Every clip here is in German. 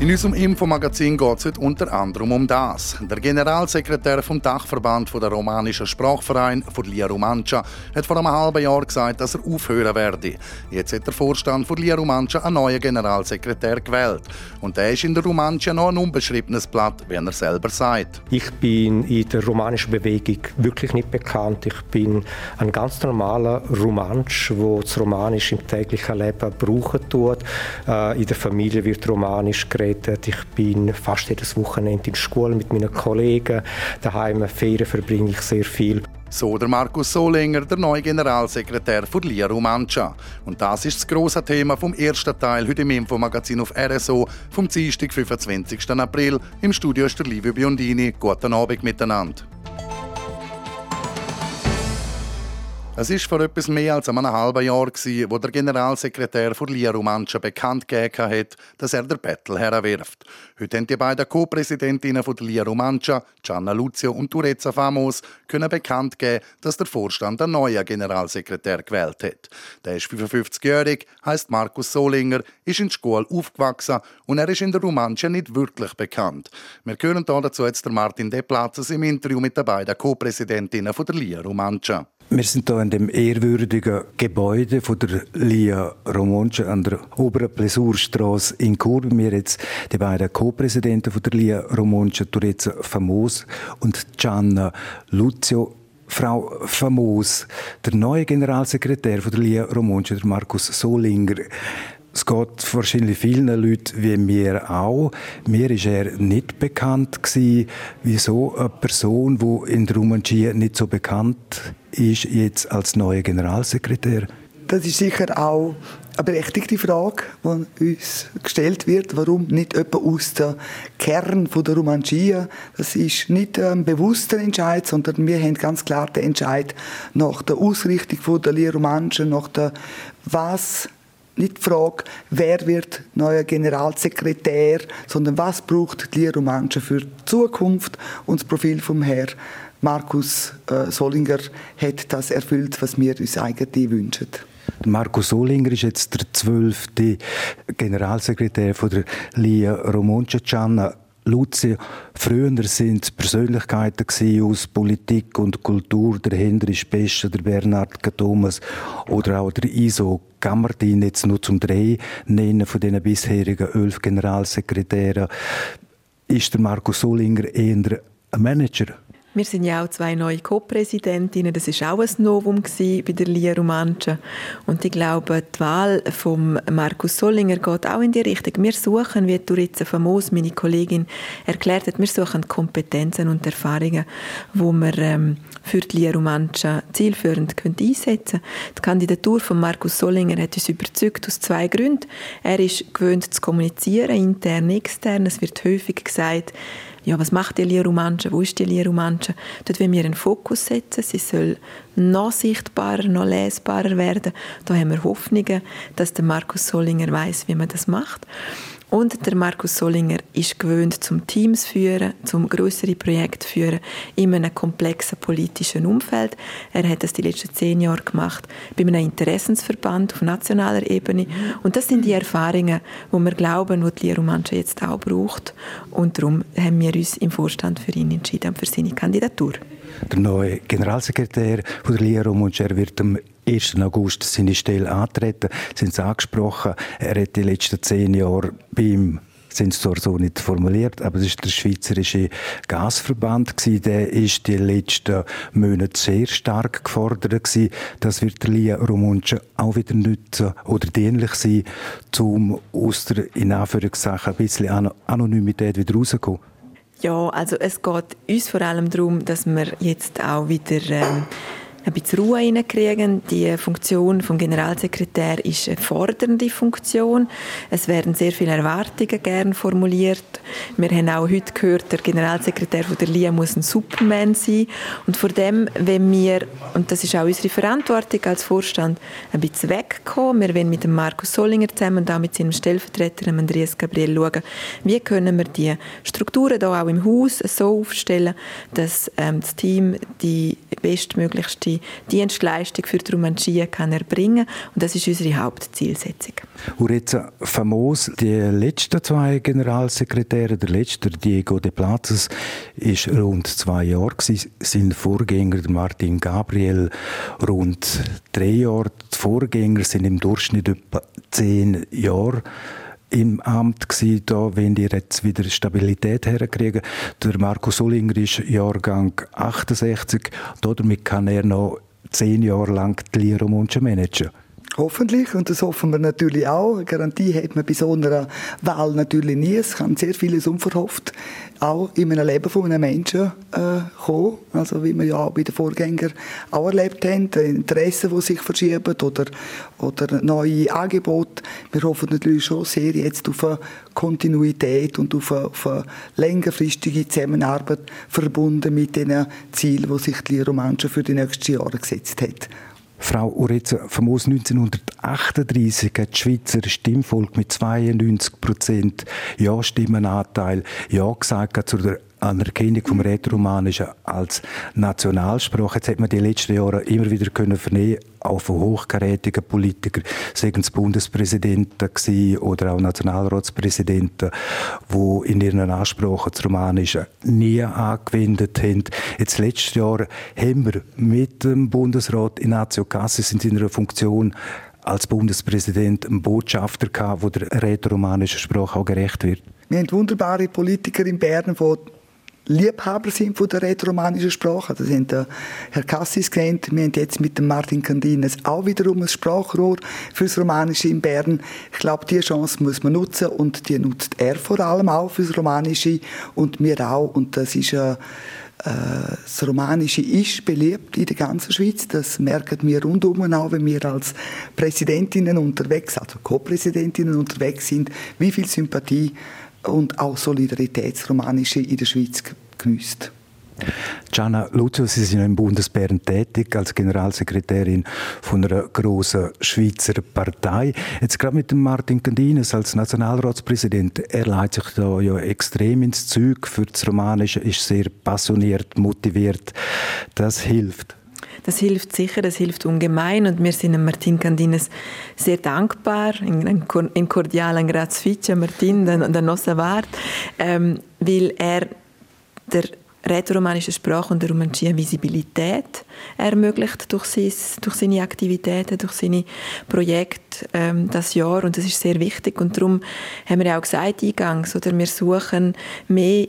In unserem Infomagazin geht es unter anderem um das. Der Generalsekretär vom Dachverband der romanischen Sprachverein von Lia Romancia hat vor einem halben Jahr gesagt, dass er aufhören werde. Jetzt hat der Vorstand von Lia Romancia einen neuen Generalsekretär gewählt. Und der ist in der Romancia noch ein unbeschriebenes Blatt, wie er selber sagt. Ich bin in der romanischen Bewegung wirklich nicht bekannt. Ich bin ein ganz normaler Romansch, der das Romanisch im täglichen Leben brauchen tut. Äh, in der Familie wird Romanisch geredet geredet. Ich bin fast jedes Wochenende in der Schule mit meinen Kollegen. Daheim Ferien verbringe ich sehr viel. So der Markus Solinger, der neue Generalsekretär von Lia Romancia. Und das ist das große Thema vom ersten Teil heute im Infomagazin auf RSO vom Dienstag, 25. April. Im Studio ist der Livio Biondini. Guten Abend miteinander. Es ist vor etwas mehr als einem halben Jahr, wo der Generalsekretär von Lia Romancia bekannt gegeben hat, dass er der Battle herwirft. Heute haben die beiden Co-Präsidentinnen von Lia Romancia, Gianna Luzio und Turezza Famos, können bekannt geben, dass der Vorstand einen neuen Generalsekretär gewählt hat. Der ist 55-jährig, heißt Markus Solinger, ist in der Schule aufgewachsen und er ist in der Romancia nicht wirklich bekannt. Wir hören dazu jetzt Martin De Platzes im Interview mit den beiden Co-Präsidentinnen von der Lia Romancia. Wir sind hier in dem ehrwürdigen Gebäude von der Lia Romonce an der oberen Plesurstraße in Chur. Wir jetzt die beiden Co-Präsidenten von der Lia Romonce, Turezza Famos und Gianna Luzio. Frau Famos, der neue Generalsekretär von der Lia Romonce, der Markus Solinger, es geht wahrscheinlich vielen Leuten wie mir auch. Mir ist er nicht bekannt gewesen, wieso eine Person, die in der Romangie nicht so bekannt ist, jetzt als neuer Generalsekretär. Das ist sicher auch eine berechtigte Frage, die uns gestellt wird. Warum nicht jemand aus dem Kern der Romangia? Das ist nicht ein bewusster Entscheid, sondern wir haben ganz klar den Entscheid nach der Ausrichtung der Lia Romanche, nach der, was nicht die Frage, wer wird neuer Generalsekretär, sondern was braucht die Romanche für die Zukunft und das Profil vom Herrn Markus äh, Solinger hat das erfüllt, was wir uns eigentlich wünschen. Markus Solinger ist jetzt der zwölfte Generalsekretär von der Lia Romonce Gianna Luzi. Früher sind Persönlichkeiten aus Politik und Kultur, der Hendrich Pescher, der Bernhard Thomas oder auch der Iso Gammerdin, jetzt nur zum Dreh nennen von den bisherigen elf Generalsekretären. Ist der Markus Solinger eher ein Manager? Wir sind ja auch zwei neue Co-Präsidentinnen. Das ist auch ein Novum bei der Lia Romanche. Und ich glaube, die Wahl von Markus Sollinger geht auch in die Richtung. Wir suchen, wie Turitza Famos, meine Kollegin, erklärt hat, wir suchen Kompetenzen und Erfahrungen, wo wir ähm, für die Lia Romanche zielführend können einsetzen können. Die Kandidatur von Markus Sollinger hat uns überzeugt aus zwei Gründen. Er ist gewöhnt zu kommunizieren, intern, extern. Es wird häufig gesagt, ja, was macht die Lierumanche, wo ist die Lierumanche? Dort wollen wir einen Fokus setzen, sie soll noch sichtbarer, noch lesbarer werden. Da haben wir Hoffnungen, dass der Markus Solinger weiß, wie man das macht. Und der Markus Solinger ist gewöhnt, zum Teams führen, zum größere Projekte führen, in einem komplexen politischen Umfeld. Er hat das die letzten zehn Jahre gemacht bei einem Interessensverband auf nationaler Ebene. Und das sind die Erfahrungen, wo wir glauben, die die Lierumannschaft jetzt auch braucht. Und darum haben wir uns im Vorstand für ihn entschieden, für seine Kandidatur. Der neue Generalsekretär von der Romuncher wird am 1. August seine Stelle antreten. Sie angesprochen, er hat die letzten zehn Jahre beim sind es zwar so nicht formuliert, aber es ist der Schweizerische Gasverband gewesen. Der ist die letzten Monate sehr stark gefordert gewesen. Das wird der Lia Romunce auch wieder nützen oder dienlich sein, um aus der, in Anführungszeichen, ein bisschen Anonymität wieder rauszukommen. Ja, also es geht uns vor allem darum, dass wir jetzt auch wieder ähm, ein bisschen Ruhe reinkriegen. Die Funktion vom Generalsekretär ist eine fordernde Funktion. Es werden sehr viele Erwartungen gern formuliert. Wir haben auch heute gehört, der Generalsekretär von der LIA muss ein Superman sein. Und vor dem, wenn wir, und das ist auch unsere Verantwortung als Vorstand, ein bisschen wegkommen. Wir wollen mit dem Markus Sollinger zusammen und auch mit seinem Stellvertreter Andreas Gabriel schauen, wie können wir die Strukturen hier auch im Haus so aufstellen, dass ähm, das Team die bestmöglichste Dienstleistung für die Romanschia kann erbringen und das ist unsere Hauptzielsetzung. Und jetzt famos, die letzten zwei Generalsekretäre, der letzte, Diego de Plazas, ist rund zwei Jahre gewesen. Sein Vorgänger, Martin Gabriel, rund drei Jahre. Die Vorgänger sind im Durchschnitt etwa zehn Jahre im Amt gsi, da wenn die jetzt wieder Stabilität herkriegen. Der Marco Solinger ist Jahrgang 68, damit kann er noch zehn Jahre lang die Lira managen. Hoffentlich, und das hoffen wir natürlich auch. Eine Garantie hat man bei so einer Wahl natürlich nie. Es kann sehr vieles unverhofft auch in einem Leben von einem Menschen äh, kommen. Also wie wir ja auch bei den Vorgängern auch erlebt haben, Interessen, die sich verschieben oder, oder neue Angebote. Wir hoffen natürlich schon sehr jetzt auf eine Kontinuität und auf eine, auf eine längerfristige Zusammenarbeit verbunden mit den Zielen, die sich die Romanche für die nächsten Jahre gesetzt hat. Frau Uretze, famos 1938 hat das Schweizer Stimmvolk mit 92 Prozent Ja-Stimmenanteil Ja gesagt zu der Anerkennung vom Rätoromanischen als Nationalsprache. Jetzt hat man die letzten Jahre immer wieder können vernehmen, auch von hochkarätigen Politikern, seien es Bundespräsidenten oder auch Nationalratspräsidenten, die in ihren Ansprachen das Romanische nie angewendet haben. Jetzt letztes Jahr haben wir mit dem Bundesrat Ignazio Cassis in seiner Funktion als Bundespräsident einen Botschafter gehabt, der der rätoromanischen Sprache auch gerecht wird. Wir haben wunderbare Politiker in Bern, die Liebhaber sind von der rätoromanischen Sprache. Das haben der Herr Cassis genannt. Wir haben jetzt mit dem Martin Candines auch wiederum ein Sprachrohr fürs Romanische in Bern. Ich glaube, diese Chance muss man nutzen und die nutzt er vor allem auch fürs Romanische und wir auch. Und das ist äh, das Romanische ist beliebt in der ganzen Schweiz. Das merken wir rundum auch, wenn wir als Präsidentinnen unterwegs, also Co-Präsidentinnen unterwegs sind, wie viel Sympathie und auch Solidaritätsromanische in der Schweiz genießt. Gianna Luzio, Sie sind im Bundesbären tätig als Generalsekretärin von einer grossen Schweizer Partei. Jetzt gerade mit dem Martin Candines als Nationalratspräsident, er leitet sich da ja extrem ins Zeug für das Romanische, ist sehr passioniert, motiviert. Das hilft. Das hilft sicher, das hilft ungemein und wir sind Martin Candines sehr dankbar, in cordialen grazie Martin, der nostra Wart, ähm, weil er der rätoromanische Sprache und der Romancia Visibilität ermöglicht durch, sein, durch seine Aktivitäten, durch seine Projekte ähm, das Jahr. Und das ist sehr wichtig. Und darum haben wir ja auch gesagt eingangs, oder wir suchen mehr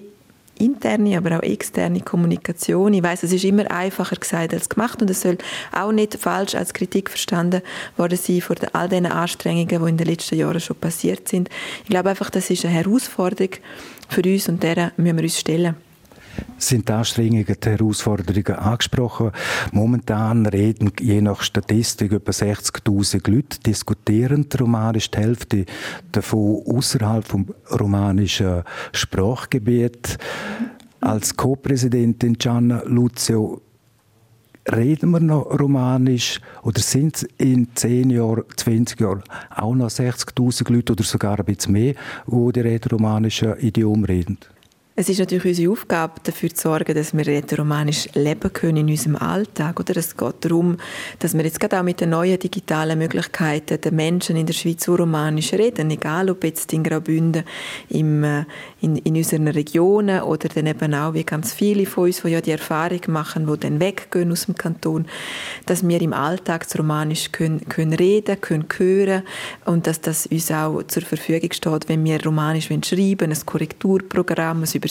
interne, aber auch externe Kommunikation. Ich weiß, es ist immer einfacher gesagt als gemacht und es soll auch nicht falsch als Kritik verstanden worden sein vor all den Anstrengungen, die in den letzten Jahren schon passiert sind. Ich glaube einfach, das ist eine Herausforderung für uns und der müssen wir uns stellen sind die Anstrengungen, die Herausforderungen angesprochen. Momentan reden je nach Statistik etwa 60.000 Leute diskutieren Romanisch, die Hälfte davon außerhalb vom romanischen Sprachgebiet. Als Co-Präsidentin Gianna Luzio reden wir noch Romanisch oder sind es in 10 Jahren, 20 Jahren auch noch 60.000 Leute oder sogar ein bisschen mehr, die die romanische Idiom reden? Es ist natürlich unsere Aufgabe, dafür zu sorgen, dass wir rätoromanisch leben können in unserem Alltag. Oder es geht darum, dass wir jetzt gerade auch mit den neuen digitalen Möglichkeiten den Menschen in der Schweiz romanisch reden, egal ob jetzt in Graubünden, im, äh, in, in unseren Regionen oder dann eben auch wie ganz viele von uns, die ja die Erfahrung machen, die dann weggehen aus dem Kanton, dass wir im Alltag das Romanisch können, können reden, können hören und dass das uns auch zur Verfügung steht, wenn wir Romanisch schreiben, ein Korrekturprogramm, ein Übersetzungsprogramm.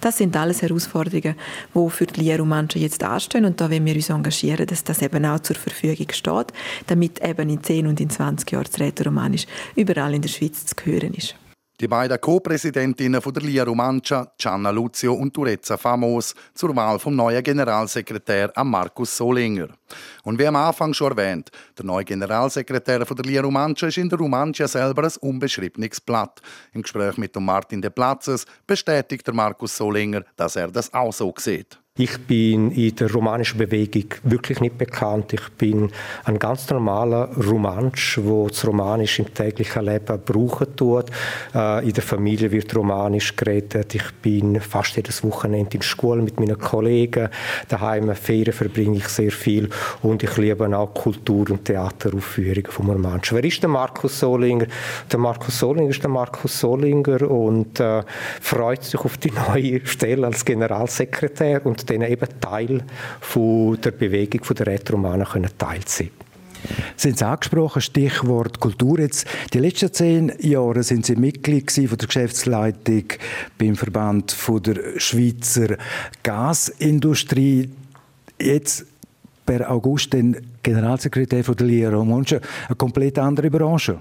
Das sind alles Herausforderungen, die für die Lehrermenschen jetzt anstehen und da wollen wir uns engagieren, dass das eben auch zur Verfügung steht, damit eben in 10 und in 20 Jahren das Rätoromanisch überall in der Schweiz zu hören ist. Die beiden Co-Präsidentinnen von der Lia Romancia, Gianna Luzio und Turezza Famos, zur Wahl vom neuen Generalsekretär Markus Solinger. Und wie am Anfang schon erwähnt, der neue Generalsekretär von der Lia Romancia ist in der Romancia selber ein unbeschriebenes Blatt. Im Gespräch mit Martin de Platzes bestätigt der Markus Solinger, dass er das auch so sieht. Ich bin in der romanischen Bewegung wirklich nicht bekannt. Ich bin ein ganz normaler Romansch, wo das Romanisch im täglichen Leben brauchen tut. Äh, in der Familie wird Romanisch geredet. Ich bin fast jedes Wochenende in der Schule mit meinen Kollegen. Daheim Ferien verbringe ich sehr viel und ich liebe auch Kultur- und Theateraufführungen vom Romansch. Wer ist der Markus Solinger? Der Markus Solinger ist der Markus Solinger und äh, freut sich auf die neue Stelle als Generalsekretär und denen eben Teil von der Bewegung der Rätoromanen können Teil sein Sie haben es angesprochen, Stichwort Kultur. Jetzt, die letzten zehn Jahre sind Sie Mitglied von der Geschäftsleitung beim Verband von der Schweizer Gasindustrie. Jetzt per August den Generalsekretär von der Lia Romanche, eine komplett andere Branche.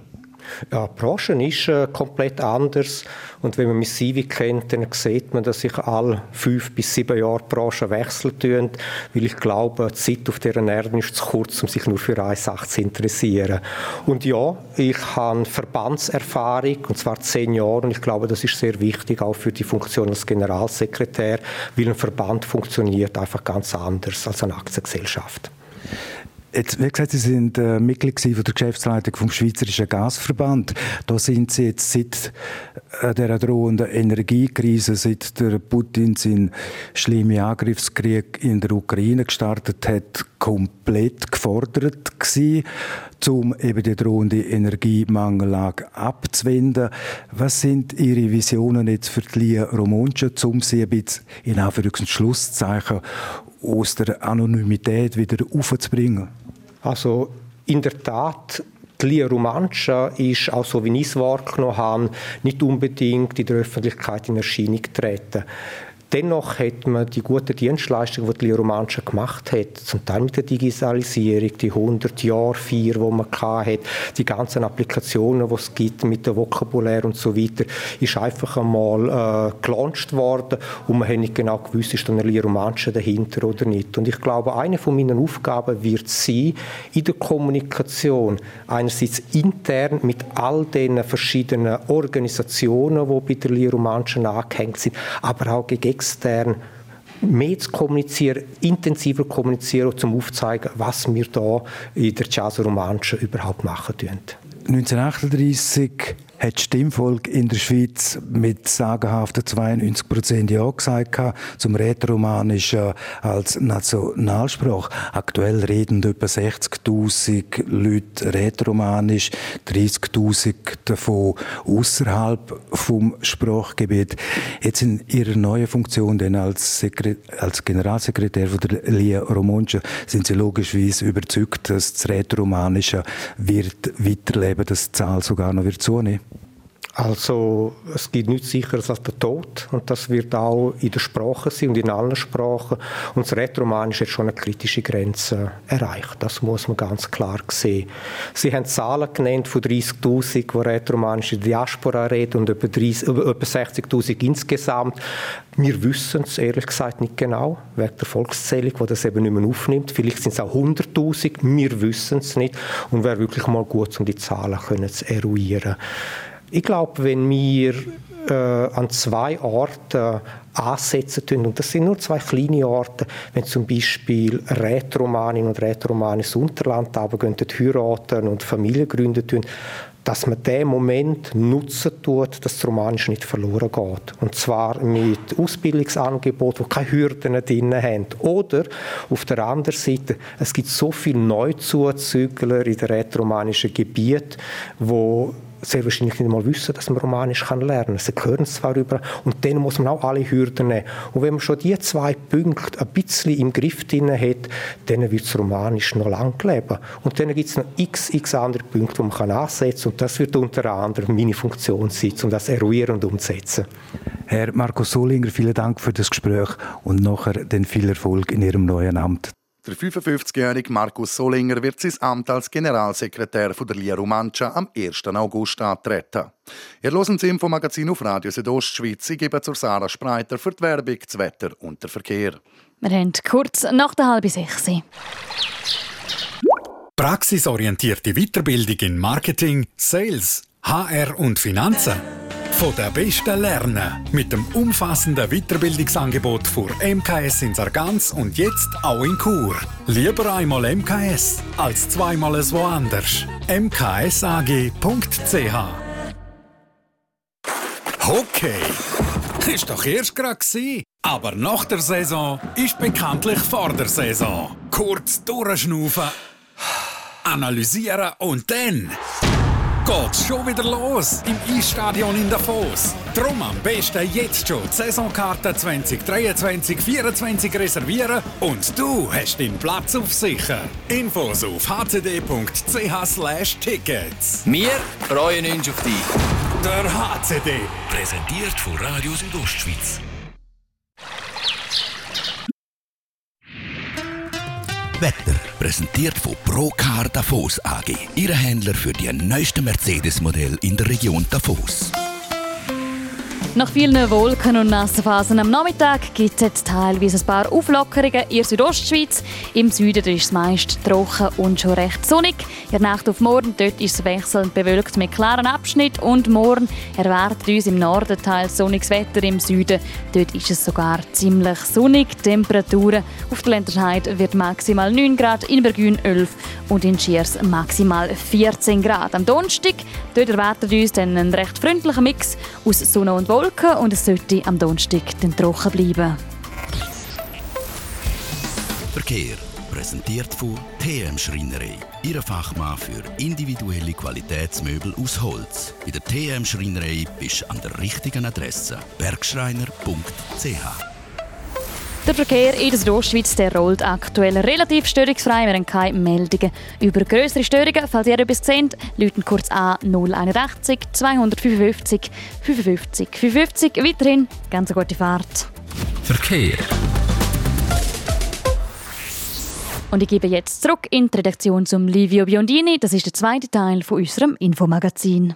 Ja, die Branche ist äh, komplett anders. Und wenn man mein CV kennt, dann sieht man, dass sich alle fünf bis sieben Jahre die Branche wechseln tun, weil ich glaube, die Zeit auf dieser Erde ist zu kurz, um sich nur für eine Sache zu interessieren. Und ja, ich habe Verbandserfahrung, und zwar zehn Jahre, und ich glaube, das ist sehr wichtig, auch für die Funktion als Generalsekretär, weil ein Verband funktioniert einfach ganz anders als eine Aktiengesellschaft. Jetzt, wie gesagt, Sie sind äh, Mitglied von der Geschäftsleitung vom Schweizerischen Gasverband. Da sind Sie jetzt seit äh, der drohenden Energiekrise, seit der Putin seinen schlimmen Angriffskrieg in der Ukraine gestartet hat, komplett gefordert gewesen, um eben die drohende Energiemangellage abzuwenden. Was sind Ihre Visionen jetzt für die Romonce, um sie ein bisschen in Anführungs- und Schlusszeichen aus der Anonymität wieder aufzubringen? Also in der Tat, die Lia ist, auch so wie ich es wahrgenommen habe, nicht unbedingt in der Öffentlichkeit in Erscheinung getreten. Dennoch hat man die guten Dienstleistungen, die die Romancia gemacht hat, zum Teil mit der Digitalisierung, die 100 Jahre vier, wo man hat, die ganzen Applikationen, die es gibt mit dem Vokabular und so weiter, ist einfach einmal äh, gelauncht worden und man hat nicht genau gewusst, ist da eine Romancia dahinter oder nicht. Und ich glaube, eine von meinen Aufgaben wird sein, in der Kommunikation einerseits intern mit all den verschiedenen Organisationen, die bei der Romancia angehängt sind, aber auch gegen extern mehr zu kommunizieren, intensiver kommunizieren, um aufzuzeigen, was wir da in der Jazz Romanche überhaupt machen. 1938 hat die Stimmvolk in der Schweiz mit sagenhaften 92 Prozent Ja gesagt zum Rätoromanischen als Nationalsprache. Aktuell reden etwa 60.000 Leute Rätoromanisch, 30.000 davon außerhalb vom Sprachgebiet. Jetzt in Ihrer neuen Funktion denn als, Sekre als Generalsekretär von der Lia Romonce sind Sie logischerweise überzeugt, dass das Rätoromanische wird weiterleben, dass die Zahl sogar noch wird zunehmen. Also es gibt nichts sicheres als der Tod und das wird auch in der Sprache sein und in allen Sprachen. Und das Rätoroman ist jetzt schon eine kritische Grenze erreicht. Das muss man ganz klar sehen. Sie haben Zahlen genannt von 30'000, die rätoromanische Diaspora reden und etwa, etwa 60'000 insgesamt. Wir wissen es ehrlich gesagt nicht genau, wegen der Volkszählung, die das eben nicht mehr aufnimmt. Vielleicht sind es auch 100'000, wir wissen es nicht. Und wäre wirklich mal gut, um die Zahlen können zu eruieren. Ich glaube, wenn wir äh, an zwei Orten ansetzen tun, und das sind nur zwei kleine Orte, wenn zum Beispiel Rätoromaninnen und Rätoromanen ins Unterland gehen, heiraten und Familie gründen tun, dass man den Moment nutzen tut, dass das Romanisch nicht verloren geht. Und zwar mit Ausbildungsangeboten, die keine Hürden drin haben. Oder auf der anderen Seite, es gibt so viele Neuzuzügler in den rätoromanischen Gebieten, die sehr wahrscheinlich nicht mal wissen, dass man Romanisch kann lernen kann. Sie hören es zwar über, und dann muss man auch alle Hürden nehmen. Und wenn man schon diese zwei Punkte ein bisschen im Griff drin hat, dann wird das Romanisch noch lang leben. Und dann gibt es noch x, x andere Punkte, die man kann ansetzen kann. Und das wird unter anderem meine Funktion sein, um das eruieren und umzusetzen. Herr Markus Solinger, vielen Dank für das Gespräch und nachher den viel Erfolg in Ihrem neuen Amt. Der 55-jährige Markus Solinger wird sein Amt als Generalsekretär von der Lia Romancia am 1. August antreten. Ihr hören das Infomagazin auf Radio Südostschweiz. Ich gebe zur Sarah Spreiter für die Werbung, das Wetter und den Verkehr. Wir haben kurz nach der halben sechs. Praxisorientierte Weiterbildung in Marketing, Sales, HR und Finanzen. Von der Besten lernen. Mit dem umfassenden Weiterbildungsangebot für MKS in Sargans und jetzt auch in Chur. Lieber einmal MKS als zweimal es woanders. mksag.ch Okay, ist doch erst gerade Aber nach der Saison ist bekanntlich vor der Saison. Kurz durchschnaufen, analysieren und dann geht's schon wieder los im Eisstadion in Davos. Drum am besten jetzt schon die Saisonkarte 2023-24 reservieren und du hast deinen Platz auf sicher. Infos auf hcd.ch/tickets. Wir freuen uns auf dich. Der HCD. Präsentiert von Radio Südostschweiz. Wetter. Präsentiert von Procar Davos AG. Ihre Händler für die neuesten Mercedes-Modelle in der Region Davos. Nach vielen Wolken und nassen Phasen am Nachmittag gibt es teilweise ein paar Auflockerungen in der Südostschweiz. Im Süden ist es meist trocken und schon recht sonnig. In Nacht auf morgen dort ist es wechselnd bewölkt mit klaren Abschnitten und morgen erwartet uns im Norden teils sonniges Wetter, im Süden dort ist es sogar ziemlich sonnig. Die Temperaturen auf der Länderscheid wird maximal 9 Grad, in Bergün 11 und in Schiers maximal 14 Grad. Am Donnerstag dort erwartet uns dann ein recht freundlicher Mix aus Sonne und Wolken Wolken und es sollte am Donnerstag dann trocken bleiben. Verkehr präsentiert von TM Schreinerei. Ihre Fachmann für individuelle Qualitätsmöbel aus Holz. Bei der TM Schreinerei bist du an der richtigen Adresse. Bergschreiner.ch der Verkehr in der Südostschweiz der rollt aktuell relativ störungsfrei. Wir haben keine Meldungen über größere Störungen. Falls ihr etwas seht, läuten kurz an 081 255 55 55. Weiterhin ganz eine gute Fahrt. Verkehr. Und ich gebe jetzt zurück in die Redaktion zum Livio Biondini. Das ist der zweite Teil von unserem Infomagazin.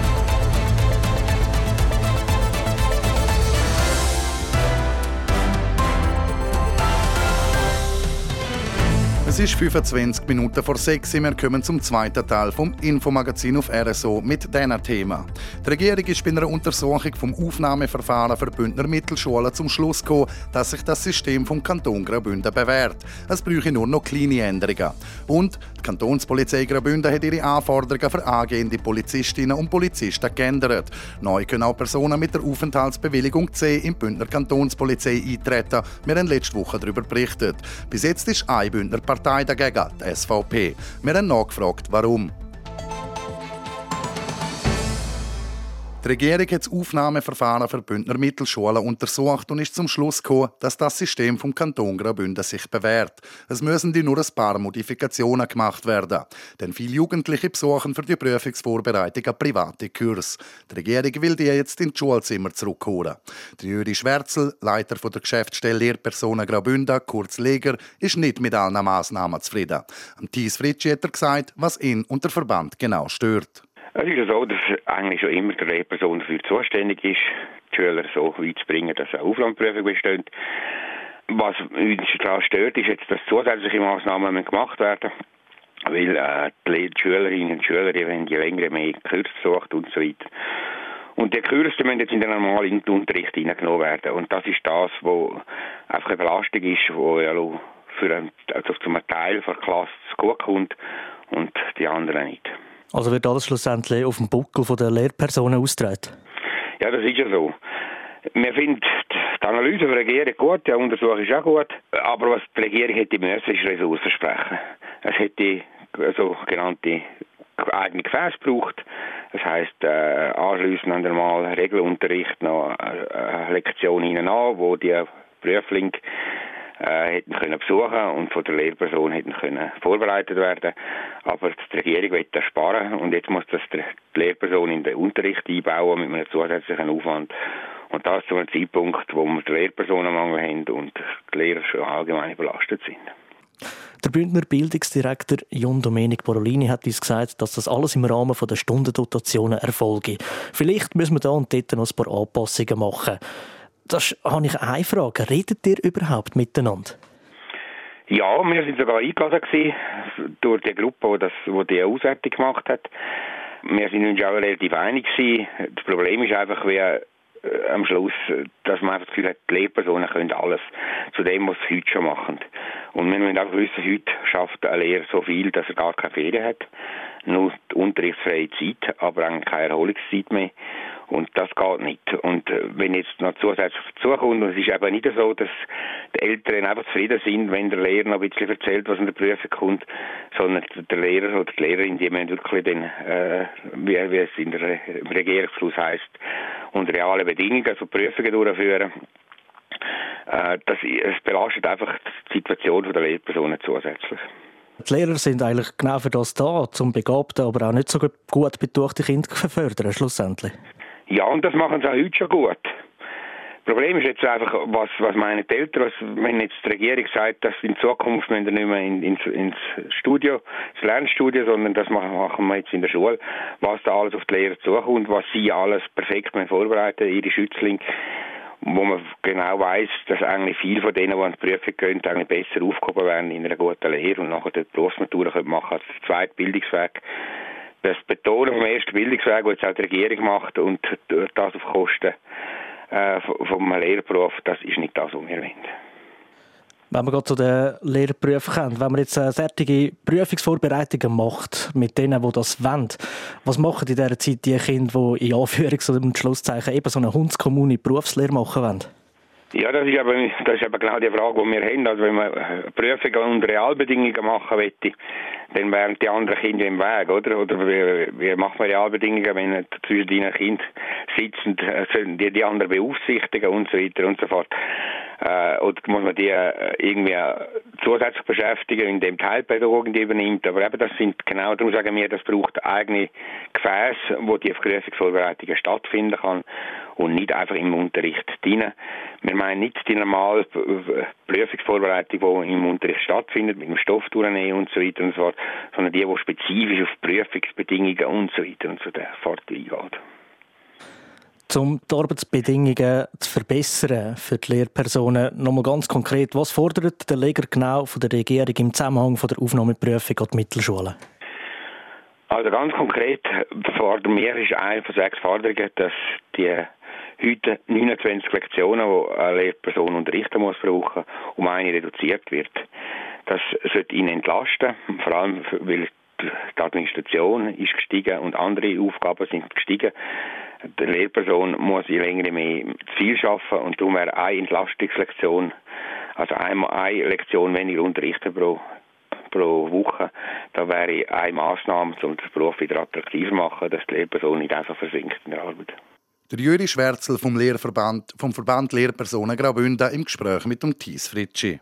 Es ist 25 Minuten vor 6 Uhr. Wir kommen zum zweiten Teil vom Infomagazin auf RSO mit diesem Thema. Die Regierung ist bei einer Untersuchung vom Aufnahmeverfahren für Bündner Mittelschulen zum Schluss gekommen, dass sich das System vom Kanton Graubünden bewährt. Es bräuchte nur noch kleine Änderungen. Und die Kantonspolizei Graubünden hat ihre Anforderungen für angehende Polizistinnen und Polizisten geändert. Neu können auch Personen mit der Aufenthaltsbewilligung C im Bündner Kantonspolizei eintreten. Wir haben letzte Woche darüber berichtet. Bis jetzt ist ein Bündner Partei dagegen, die SVP. Wir haben nachgefragt, warum. Die Regierung hat das Aufnahmeverfahren für Bündner Mittelschulen untersucht und ist zum Schluss gekommen, dass das System vom Kanton Graubünden sich bewährt. Es müssen nur ein paar Modifikationen gemacht werden. Denn viele Jugendliche besuchen für die Prüfungsvorbereitung einen privaten Kurs. Die Regierung will die jetzt ins Schulzimmer zurückholen. Der Jüri Schwärzel, Leiter der Geschäftsstelle Lehrpersonen Graubünden, kurz Leger, ist nicht mit allen Massnahmen zufrieden. Am Thies Fritschi hat er gesagt, was ihn und der Verband genau stört. Es ist ja so, dass eigentlich schon immer die Lehrperson dafür zuständig ist, die Schüler so weit zu bringen, dass eine Auflandprüfung besteht. Was uns daran stört, ist jetzt, dass zusätzliche Massnahmen gemacht werden weil äh, die Schülerinnen und Schüler, die wenn die längere mehr Kurs besucht und so weiter. Und die Kurse müssen jetzt in den normalen Unterricht hineingenommen werden. Und das ist das, was einfach eine Belastung ist, wo ja für einen, also zum Teil der Klasse gut kommt und die anderen nicht. Also wird alles schlussendlich auf dem Buckel der Lehrpersonen austreten? Ja, das ist ja so. Wir finden die Analyse der Regierung gut, die Untersuchung ist auch gut, aber was die Regierung hätte müssen, ist Ressourcen sprechen. Es hätte sogenannte eigene Gefäße gebraucht. Das heisst, äh, anschliessend an normal Regelunterricht noch eine Lektion hinein an, wo die Prüfling äh, hätten können besuchen und von der Lehrperson hätten können vorbereitet werden. Aber die Regierung will das sparen und jetzt muss das die Lehrperson in den Unterricht einbauen mit einem zusätzlichen Aufwand. Und das zu einem Zeitpunkt, wo wir den Lehrpersonenmangel haben und die Lehrer schon allgemein belastet sind. Der Bündner Bildungsdirektor Jon Domenic Borolini hat uns gesagt, dass das alles im Rahmen der Stundendotationen erfolge. Vielleicht müssen wir da und dort noch ein paar Anpassungen machen. Das habe ich eine Frage. Redet ihr überhaupt miteinander? Ja, wir sind sogar eingeladen gewesen, durch die Gruppe, die, das, die die Auswertung gemacht hat. Wir sind uns auch relativ einig gewesen. Das Problem ist einfach, wie äh, am Schluss, dass man einfach das Gefühl hat, die Lehrpersonen können alles zu dem, was sie heute schon machen. Und wir müssen auch wissen, heute schafft ein Lehrer so viel, dass er gar keine Ferien hat. Nur unterrichtsfreie Zeit, aber eigentlich keine Erholungszeit mehr. Und das geht nicht. Und äh, wenn jetzt noch zusätzlich dazukommt, und es ist eben nicht so, dass die Eltern einfach zufrieden sind, wenn der Lehrer noch ein bisschen erzählt, was in der Prüfung kommt, sondern der Lehrer oder die Lehrerin, die müssen wirklich dann, äh, wie, wie es in der, im Regierungsfluss heisst, unter realen Bedingungen so Prüfungen durchführen. Äh, das, es belastet einfach die Situation der Lehrpersonen zusätzlich. Die Lehrer sind eigentlich genau für das da, zum begabte, aber auch nicht so gut betuchte Kinder zu fördern, schlussendlich. Ja, und das machen sie auch heute schon gut. Das Problem ist jetzt einfach, was, was meinen die Eltern, was, wenn jetzt die Regierung sagt, dass in Zukunft müssen nicht mehr in, ins, ins Studio, ins Lernstudio, sondern das machen, machen wir jetzt in der Schule, was da alles auf die Lehrer zukommt, was sie alles perfekt vorbereiten, ihre Schützlinge, wo man genau weiß, dass eigentlich viele von denen, die an die Prüfung gehen, eigentlich besser aufgehoben werden in einer guten Lehre und nachher die Berufsmatura machen als zweiten Bildungsweg das Betonen vom ersten Bildungsweg, das jetzt auch die Regierung macht und das auf Kosten äh, vom Lehrberuf, das ist nicht das, was wir wollen. Wenn wir gerade zu den Lehrberufen kommen, wenn man jetzt eine fertige Prüfungsvorbereitungen macht mit denen, die das wollen, was machen in dieser Zeit die Kinder, die in Anführungs- und Schlusszeichen eben so eine Hundskommune Berufslehre machen wollen? Ja, das ist aber das ist aber genau die Frage, die wir haben. Also wenn man Prüfungen und Realbedingungen machen möchte, dann wären die anderen Kinder im Weg, oder? Oder wie, wie macht man Realbedingungen, wenn zwischen deinen Kindern sitzen, äh, die die anderen beaufsichtigen und so weiter und so fort. Äh, oder muss man die äh, irgendwie zusätzlich beschäftigen, indem Teilpädagogen die übernimmt. Aber eben das sind genau, darum sagen wir, das braucht eigene Gefäße, wo die Prüfungsvorbereitungen stattfinden kann und nicht einfach im Unterricht drin. Wir meinen nicht die normale Prüfungsvorbereitung, die im Unterricht stattfindet, mit dem Stoff durchnehmen und so weiter und so fort, sondern die, die spezifisch auf Prüfungsbedingungen und so weiter und so fort eingeht. Um die Arbeitsbedingungen zu verbessern für die Lehrpersonen, nochmal ganz konkret, was fordert der Leger genau von der Regierung im Zusammenhang von der Aufnahmeprüfung an die Mittelschulen? Also ganz konkret fordern wir, ist eine von sechs Forderungen, dass die heute 29 Lektionen, die eine Lehrperson unterrichten muss, brauchen, um eine reduziert wird. Das sollte ihn entlasten, vor allem weil die Administration ist gestiegen und andere Aufgaben sind gestiegen. Die Lehrperson muss je länger mehr viel arbeiten und darum wäre eine Entlastungslektion, also einmal eine Lektion weniger unterrichten pro, pro Woche, da wäre eine Maßnahme, um den Beruf wieder attraktiver zu machen, dass die Lehrperson nicht einfach versinkt in der Arbeit. Der Juri Schwärzel vom Lehrverband, vom Verband Lehrpersonen Graubünden im Gespräch mit dem Thies Fritschi.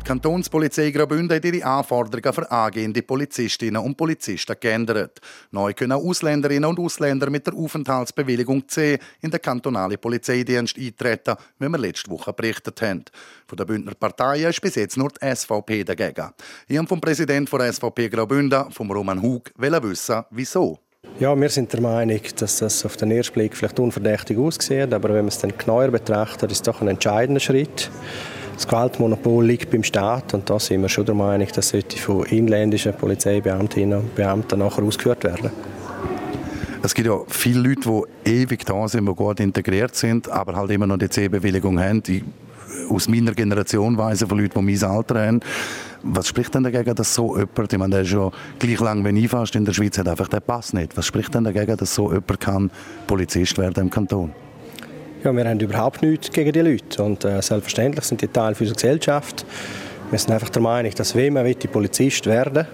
Die Kantonspolizei Graubünden hat ihre Anforderungen für angehende Polizistinnen und Polizisten geändert. Neu können Ausländerinnen und Ausländer mit der Aufenthaltsbewilligung C in den kantonalen Polizeidienst eintreten, wie wir letzte Woche berichtet haben. Von der Bündner Partei ist bis jetzt nur die SVP dagegen. Ich habe vom Präsidenten der SVP Graubünden, vom Roman Hug, wissen, wieso. Ja, wir sind der Meinung, dass das auf den ersten Blick vielleicht unverdächtig aussieht, aber wenn man es dann genauer betrachtet, ist es doch ein entscheidender Schritt. Das Gewaltmonopol liegt beim Staat und da sind wir schon der Meinung, das sollte von inländischen Polizeibeamtinnen und Beamten nachher ausgeführt werden. Es gibt ja viele Leute, die ewig da sind, die gut integriert sind, aber halt immer noch die C-Bewilligung haben. Ich, aus meiner Generation weiss ich von Leuten, die mein Alter haben. Was spricht denn dagegen, dass so jemand, ich meine, der ist schon gleich lang wie ich fast in der Schweiz, hat einfach den Pass nicht. Was spricht denn dagegen, dass so jemand kann Polizist werden im Kanton? Ja, wir haben überhaupt nichts gegen die Leute und äh, selbstverständlich sind die Teil unserer Gesellschaft. Wir sind einfach der Meinung, dass wenn man Polizist werden will,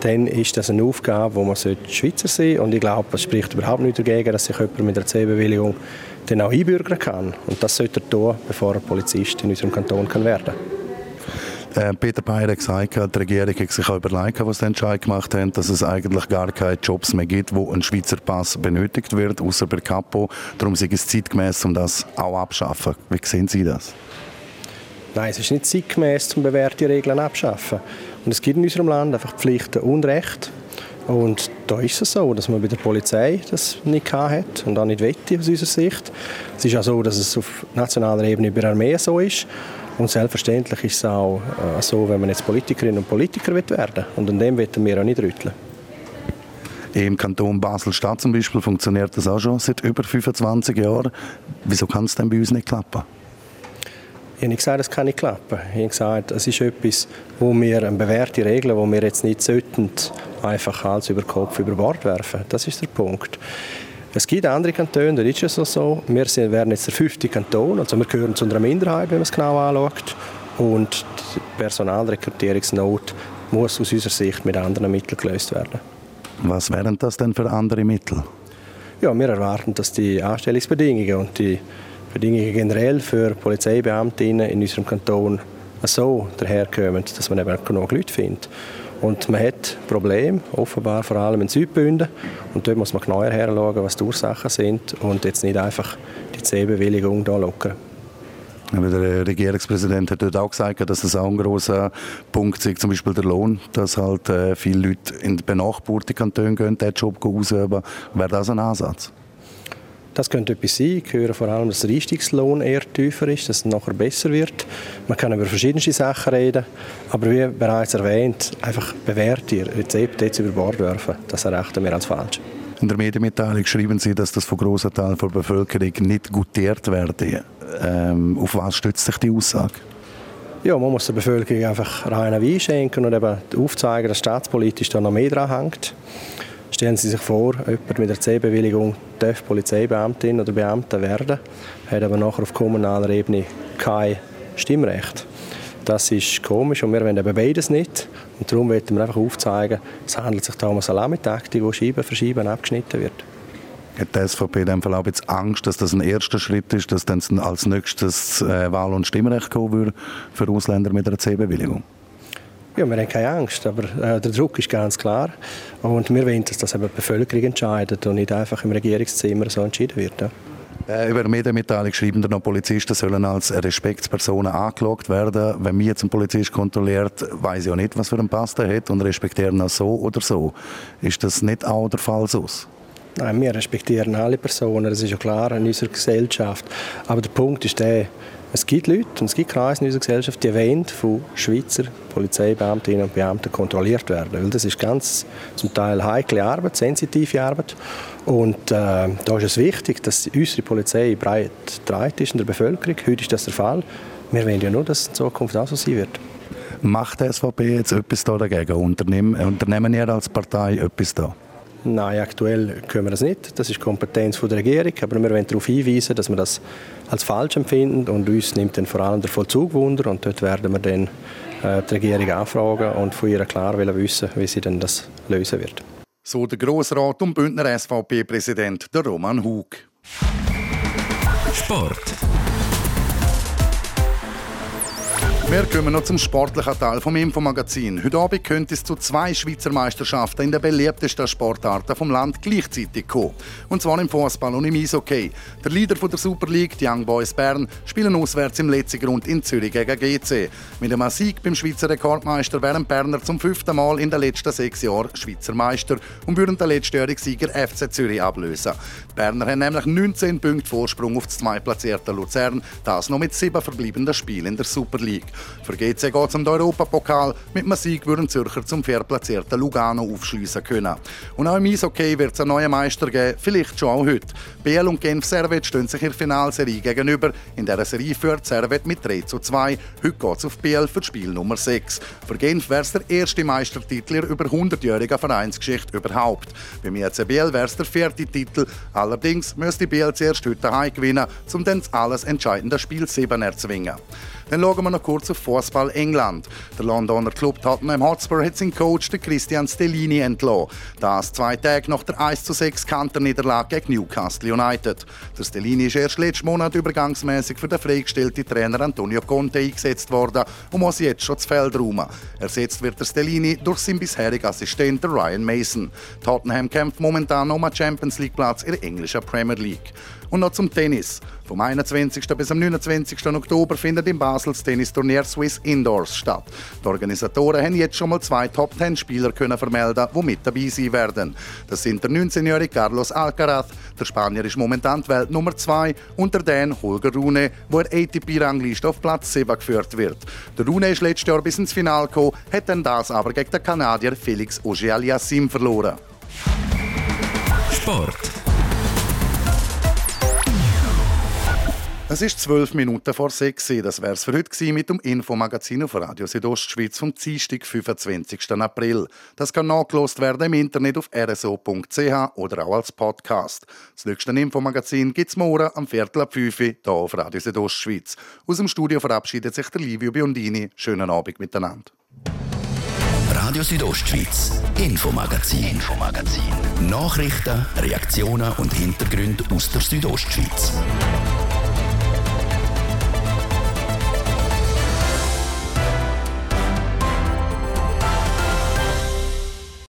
dann ist das eine Aufgabe, wo man Schweizer sein sollte. Und ich glaube, es spricht überhaupt nicht dagegen, dass sich jemand mit einer C-Bewilligung dann auch einbürgern kann. Und das sollte er tun, bevor er Polizist in unserem Kanton kann werden äh, Peter Bayer hat gesagt, die Regierung hat sich auch überlegt, was sie Entscheid gemacht haben, dass es eigentlich gar keine Jobs mehr gibt, wo ein Schweizer Pass benötigt wird, außer bei Capo. Darum ist es zeitgemäß, um das auch abzuschaffen. Wie sehen Sie das? Nein, es ist nicht zeitgemäß, um bewährte Regeln abzuschaffen. Und es gibt in unserem Land einfach Pflichten und Rechte. Und da ist es so, dass man bei der Polizei das nicht hat und auch nicht wette aus unserer Sicht. Es ist auch so, dass es auf nationaler Ebene bei der Armee so ist. Und selbstverständlich ist es auch äh, so, wenn man jetzt Politikerinnen und Politiker werden will. Und an dem wollen wir auch nicht rütteln. Im Kanton Basel-Stadt zum Beispiel funktioniert das auch schon seit über 25 Jahren. Wieso kann es denn bei uns nicht klappen? Ich habe nicht gesagt, das kann nicht klappen. Ich habe gesagt, es ist etwas, wo wir eine bewährte Regeln, wo wir jetzt nicht sollten, einfach Hals über Kopf über Bord werfen. Das ist der Punkt. Es gibt andere Kantone, da ist es so. Wir sind, werden jetzt der fünfte Kanton, also wir gehören zu einer Minderheit, wenn man es genau anschaut. Und die Personalrekrutierungsnot muss aus unserer Sicht mit anderen Mitteln gelöst werden. Was wären das denn für andere Mittel? Ja, wir erwarten, dass die Anstellungsbedingungen und die Bedingungen generell für Polizeibeamtinnen in unserem Kanton so daherkommen, dass man eben genug Leute findet. Und man hat Probleme, offenbar vor allem in Südbünden. Und dort muss man genauer herschauen, was die Ursachen sind und jetzt nicht einfach die C-Bewilligung hier lockern. Der Regierungspräsident hat dort auch gesagt, dass es auch ein großer Punkt ist, zum Beispiel der Lohn, dass halt äh, viele Leute in benachbarte Kantone gehen, diesen Job ausüben. Wäre das ein Ansatz? Das könnte etwas sein. Ich höre vor allem, dass der Einstiegslohn eher tiefer ist, dass es nachher besser wird. Man kann über verschiedene Sachen reden, aber wie bereits erwähnt, einfach bewährte Rezepte jetzt über Bord werfen, das erachten wir als falsch. In der Medienmitteilung schreiben Sie, dass das von grossen Teilen der Bevölkerung nicht gutiert werde. Ähm, auf was stützt sich die Aussage? Ja, man muss der Bevölkerung einfach reinen Wein schenken und eben aufzeigen, dass staatspolitisch da noch mehr dran hängt. Stellen Sie sich vor, jemand mit der C-Bewilligung darf Polizeibeamtin oder Beamter werden, hat aber nachher auf kommunaler Ebene kein Stimmrecht. Das ist komisch und wir wollen eben beides nicht. Und darum wollen wir einfach aufzeigen, es handelt sich da um eine Salamitaktik, wo Scheiben für Scheiben abgeschnitten wird. Hat die SVP in dem Fall auch jetzt Angst, dass das ein erster Schritt ist, dass dann als nächstes äh, Wahl- und Stimmrecht kommen würde für Ausländer mit einer C-Bewilligung? Ja, wir haben keine Angst, aber äh, der Druck ist ganz klar. Und wir wollen, dass das eben die Bevölkerung entscheidet und nicht einfach im Regierungszimmer so entschieden wird. Ja. Äh, über Medienmitteilung schreiben noch Polizisten sollen als Respektspersonen angeschaut werden. Wenn mich jetzt ein Polizist kontrolliert, weiß ich ja nicht, was für einen Pass er hat und respektieren ihn so oder so. Ist das nicht auch der Fall so? Nein, wir respektieren alle Personen, das ist ja klar in unserer Gesellschaft. Aber der Punkt ist der, es gibt Leute und es gibt Kreise in unserer Gesellschaft, die wollen von Schweizer Polizeibeamtinnen und Beamten kontrolliert werden. Weil das ist ganz zum Teil heikle Arbeit, sensitive Arbeit. Und äh, da ist es wichtig, dass unsere Polizei breit breit ist in der Bevölkerung. Heute ist das der Fall. Wir wollen ja nur, dass es in Zukunft auch so sein wird. Macht die SVP jetzt etwas da dagegen? Unternehmen, unternehmen ihr als Partei etwas da? Nein, aktuell können wir das nicht. Das ist Kompetenz der Regierung. Aber wir wollen darauf hinweisen, dass wir das als falsch empfinden. Und uns nimmt dann vor allem der Vollzug wunder. Und dort werden wir dann äh, die Regierung anfragen und von ihr klar wissen, wie sie denn das lösen wird. So der Grossrat und Bündner SVP-Präsident Roman Hug. Sport. Wir kommen noch zum sportlichen Teil vom Infomagazin. Heute Abend könnte es zu zwei Schweizer Meisterschaften in den beliebtesten Sportarten vom Land gleichzeitig kommen. Und zwar im Fußball und im Eishockey. Der Leader der Super League, die Young Boys Bern, spielen auswärts im letzten Grund in Zürich gegen GC. Mit einem Sieg beim Schweizer Rekordmeister wären Berner zum fünften Mal in den letzten sechs Jahren Schweizer Meister und würden den letztjährigen Sieger FC Zürich ablösen. Die Berner haben nämlich 19 Punkte Vorsprung auf das zweitplatzierte Luzern, das noch mit sieben verbleibenden Spielen in der Super League. Für GC geht es um den Europapokal. Mit einem Sieg würden Zürcher zum viertplatzierten Lugano aufschliessen können. Und auch im Eishockey wird es einen neuen Meister geben, vielleicht schon auch heute. Biel und Genf Servet stehen sich in der Finalserie gegenüber. In dieser Serie führt Servet mit 3 zu 2. Heute geht es auf Biel für Spiel Nummer 6. Für Genf wäre es der erste Meistertitel in über 100-jähriger Vereinsgeschichte überhaupt. Beim EC Biel wäre es der vierte Titel. Allerdings müsste Biel zuerst heute heim gewinnen, um dann das alles entscheidende Spiel 7 erzwingen. Dann schauen wir noch kurz auf Fußball England. Der Londoner Club Tottenham Hotspur hat seinen Coach Christian Stellini entlassen. Das zwei Tage nach der 1 zu 6 Kanterniederlage gegen Newcastle United. Der Stellini ist erst letzten Monat übergangsmäßig für den freigestellten Trainer Antonio Conte eingesetzt worden und muss jetzt schon das Feld räumen. Ersetzt wird der Stellini durch seinen bisherigen Assistenten Ryan Mason. Tottenham kämpft momentan um einen Champions League Platz in der englischen Premier League. Und noch zum Tennis. Vom 21. bis am 29. Oktober findet in Basel das Tennisturnier Swiss Indoors statt. Die Organisatoren haben jetzt schon mal zwei Top-10-Spieler vermelden, die mit dabei sein werden. Das sind der 19-jährige Carlos Alcaraz, der Spanier ist momentan Welt Nummer 2 und der Dan Holger Rune, wo der ATP-Rangliste auf Platz 7 geführt wird. Der Rune ist letztes Jahr bis ins Finale gekommen, hat dann das aber gegen den Kanadier Felix Auger-Aliassime verloren. Sport. Es ist zwölf Minuten vor sechs. Das wäre es für heute mit dem Infomagazin auf Radio Südostschweiz vom Dienstag, 25. April. Das kann nachgelost werden im Internet auf rso.ch oder auch als Podcast. Das nächste Infomagazin gibt es morgen am Viertel ab 5 Uhr hier auf Radio Südostschweiz. Aus dem Studio verabschiedet sich der Livio Biondini. Schönen Abend miteinander. Radio Südostschweiz, Infomagazin, Infomagazin. Nachrichten, Reaktionen und Hintergründe aus der Südostschweiz.